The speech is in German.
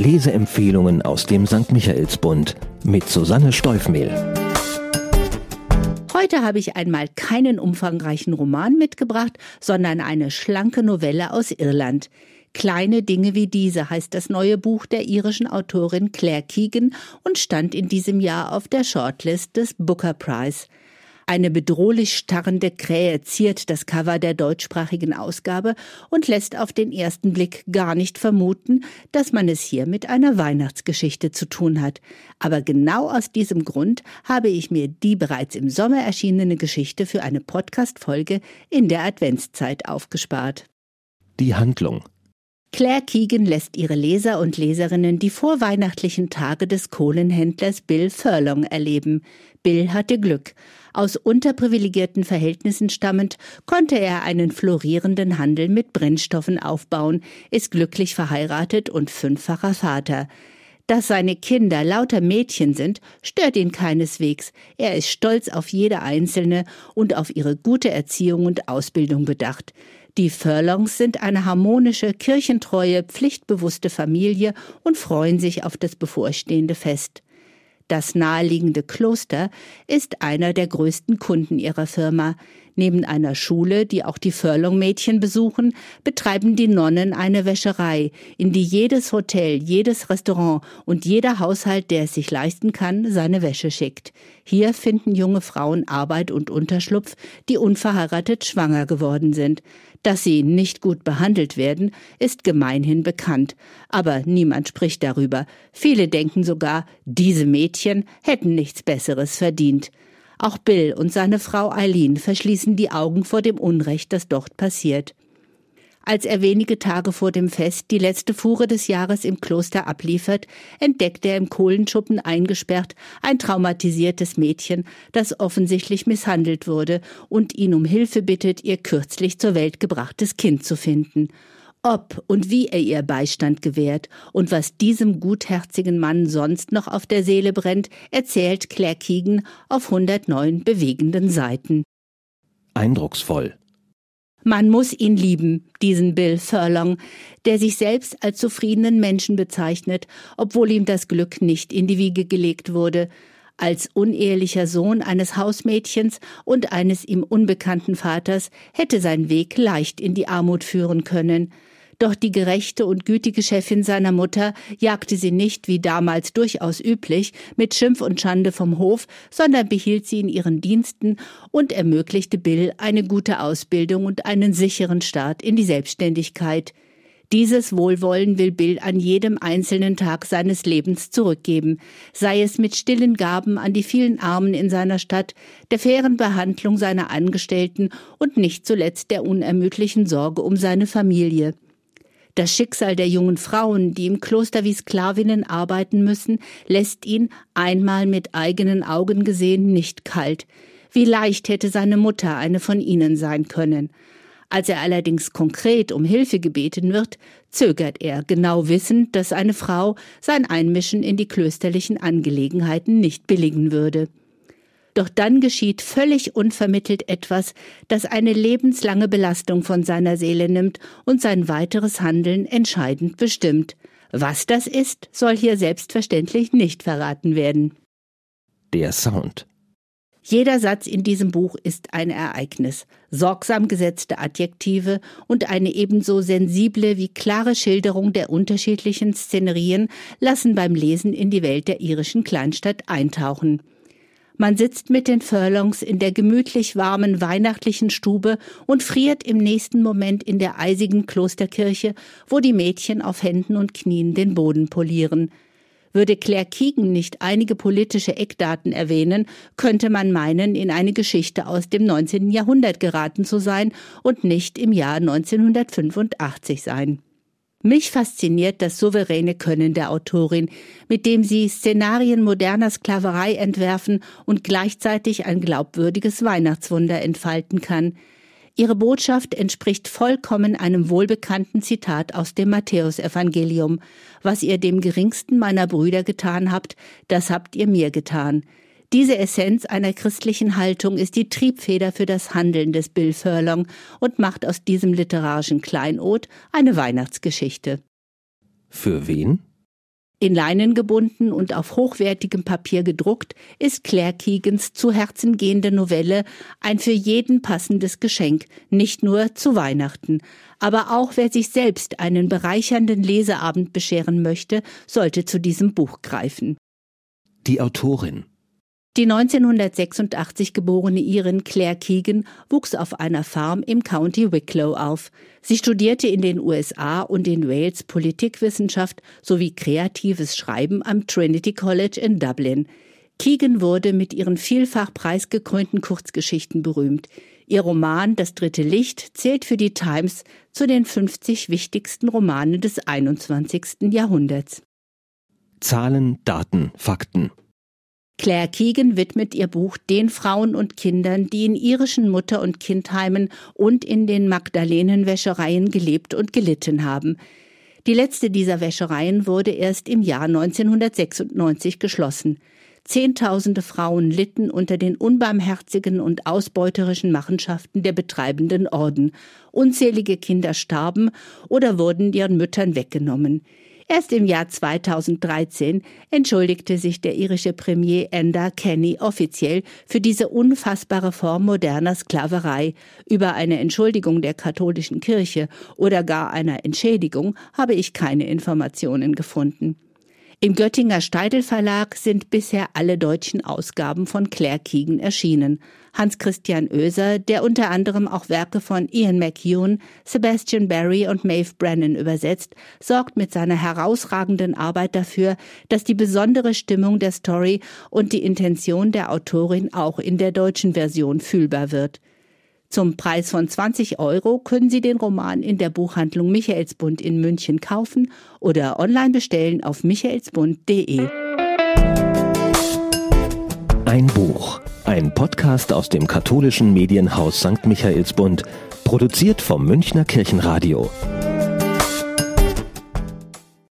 Leseempfehlungen aus dem St. Michaelsbund mit Susanne Steufmehl. Heute habe ich einmal keinen umfangreichen Roman mitgebracht, sondern eine schlanke Novelle aus Irland. Kleine Dinge wie diese heißt das neue Buch der irischen Autorin Claire Keegan und stand in diesem Jahr auf der Shortlist des Booker Prize. Eine bedrohlich starrende Krähe ziert das Cover der deutschsprachigen Ausgabe und lässt auf den ersten Blick gar nicht vermuten, dass man es hier mit einer Weihnachtsgeschichte zu tun hat. Aber genau aus diesem Grund habe ich mir die bereits im Sommer erschienene Geschichte für eine Podcast-Folge in der Adventszeit aufgespart. Die Handlung Claire Keegan lässt ihre Leser und Leserinnen die vorweihnachtlichen Tage des Kohlenhändlers Bill Furlong erleben. Bill hatte Glück. Aus unterprivilegierten Verhältnissen stammend konnte er einen florierenden Handel mit Brennstoffen aufbauen, ist glücklich verheiratet und fünffacher Vater. Dass seine Kinder lauter Mädchen sind, stört ihn keineswegs. Er ist stolz auf jede einzelne und auf ihre gute Erziehung und Ausbildung bedacht. Die Furlongs sind eine harmonische, kirchentreue, pflichtbewusste Familie und freuen sich auf das bevorstehende Fest. Das naheliegende Kloster ist einer der größten Kunden ihrer Firma. Neben einer Schule, die auch die Furlong-Mädchen besuchen, betreiben die Nonnen eine Wäscherei, in die jedes Hotel, jedes Restaurant und jeder Haushalt, der es sich leisten kann, seine Wäsche schickt. Hier finden junge Frauen Arbeit und Unterschlupf, die unverheiratet schwanger geworden sind. Dass sie nicht gut behandelt werden, ist gemeinhin bekannt, aber niemand spricht darüber. Viele denken sogar, diese Mädchen hätten nichts Besseres verdient. Auch Bill und seine Frau Eileen verschließen die Augen vor dem Unrecht, das dort passiert. Als er wenige Tage vor dem Fest die letzte Fuhre des Jahres im Kloster abliefert, entdeckt er im Kohlenschuppen eingesperrt ein traumatisiertes Mädchen, das offensichtlich misshandelt wurde und ihn um Hilfe bittet, ihr kürzlich zur Welt gebrachtes Kind zu finden. Ob und wie er ihr Beistand gewährt und was diesem gutherzigen Mann sonst noch auf der Seele brennt, erzählt Claire Keegan auf 109 bewegenden Seiten. Eindrucksvoll. Man muss ihn lieben, diesen Bill Furlong, der sich selbst als zufriedenen Menschen bezeichnet, obwohl ihm das Glück nicht in die Wiege gelegt wurde. Als unehelicher Sohn eines Hausmädchens und eines ihm unbekannten Vaters hätte sein Weg leicht in die Armut führen können. Doch die gerechte und gütige Chefin seiner Mutter jagte sie nicht, wie damals durchaus üblich, mit Schimpf und Schande vom Hof, sondern behielt sie in ihren Diensten und ermöglichte Bill eine gute Ausbildung und einen sicheren Start in die Selbstständigkeit. Dieses Wohlwollen will Bill an jedem einzelnen Tag seines Lebens zurückgeben, sei es mit stillen Gaben an die vielen Armen in seiner Stadt, der fairen Behandlung seiner Angestellten und nicht zuletzt der unermüdlichen Sorge um seine Familie. Das Schicksal der jungen Frauen, die im Kloster wie Sklavinnen arbeiten müssen, lässt ihn, einmal mit eigenen Augen gesehen, nicht kalt. Wie leicht hätte seine Mutter eine von ihnen sein können. Als er allerdings konkret um Hilfe gebeten wird, zögert er, genau wissend, dass eine Frau sein Einmischen in die klösterlichen Angelegenheiten nicht billigen würde. Doch dann geschieht völlig unvermittelt etwas, das eine lebenslange Belastung von seiner Seele nimmt und sein weiteres Handeln entscheidend bestimmt. Was das ist, soll hier selbstverständlich nicht verraten werden. Der Sound. Jeder Satz in diesem Buch ist ein Ereignis, sorgsam gesetzte Adjektive und eine ebenso sensible wie klare Schilderung der unterschiedlichen Szenerien lassen beim Lesen in die Welt der irischen Kleinstadt eintauchen. Man sitzt mit den Furlongs in der gemütlich warmen weihnachtlichen Stube und friert im nächsten Moment in der eisigen Klosterkirche, wo die Mädchen auf Händen und Knien den Boden polieren. Würde Claire Keegan nicht einige politische Eckdaten erwähnen, könnte man meinen, in eine Geschichte aus dem 19. Jahrhundert geraten zu sein und nicht im Jahr 1985 sein. Mich fasziniert das souveräne Können der Autorin, mit dem sie Szenarien moderner Sklaverei entwerfen und gleichzeitig ein glaubwürdiges Weihnachtswunder entfalten kann. Ihre Botschaft entspricht vollkommen einem wohlbekannten Zitat aus dem Matthäusevangelium. Was ihr dem geringsten meiner Brüder getan habt, das habt ihr mir getan. Diese Essenz einer christlichen Haltung ist die Triebfeder für das Handeln des Bill Furlong und macht aus diesem literarischen Kleinod eine Weihnachtsgeschichte. Für wen? In Leinen gebunden und auf hochwertigem Papier gedruckt, ist Claire Keegans zu Herzen gehende Novelle ein für jeden passendes Geschenk, nicht nur zu Weihnachten. Aber auch wer sich selbst einen bereichernden Leseabend bescheren möchte, sollte zu diesem Buch greifen. Die Autorin die 1986 geborene Irin Claire Keegan wuchs auf einer Farm im County Wicklow auf. Sie studierte in den USA und in Wales Politikwissenschaft sowie kreatives Schreiben am Trinity College in Dublin. Keegan wurde mit ihren vielfach preisgekrönten Kurzgeschichten berühmt. Ihr Roman Das dritte Licht zählt für die Times zu den 50 wichtigsten Romanen des 21. Jahrhunderts. Zahlen, Daten, Fakten. Claire Keegan widmet ihr Buch den Frauen und Kindern, die in irischen Mutter- und Kindheimen und in den Magdalenenwäschereien gelebt und gelitten haben. Die letzte dieser Wäschereien wurde erst im Jahr 1996 geschlossen. Zehntausende Frauen litten unter den unbarmherzigen und ausbeuterischen Machenschaften der betreibenden Orden. Unzählige Kinder starben oder wurden ihren Müttern weggenommen. Erst im Jahr 2013 entschuldigte sich der irische Premier Enda Kenny offiziell für diese unfassbare Form moderner Sklaverei. Über eine Entschuldigung der katholischen Kirche oder gar einer Entschädigung habe ich keine Informationen gefunden. Im Göttinger Steidel Verlag sind bisher alle deutschen Ausgaben von Claire Keegan erschienen. Hans-Christian Oeser, der unter anderem auch Werke von Ian McEwan, Sebastian Barry und Maeve Brennan übersetzt, sorgt mit seiner herausragenden Arbeit dafür, dass die besondere Stimmung der Story und die Intention der Autorin auch in der deutschen Version fühlbar wird. Zum Preis von 20 Euro können Sie den Roman in der Buchhandlung Michaelsbund in München kaufen oder online bestellen auf michaelsbund.de. Ein Buch, ein Podcast aus dem katholischen Medienhaus St. Michaelsbund, produziert vom Münchner Kirchenradio.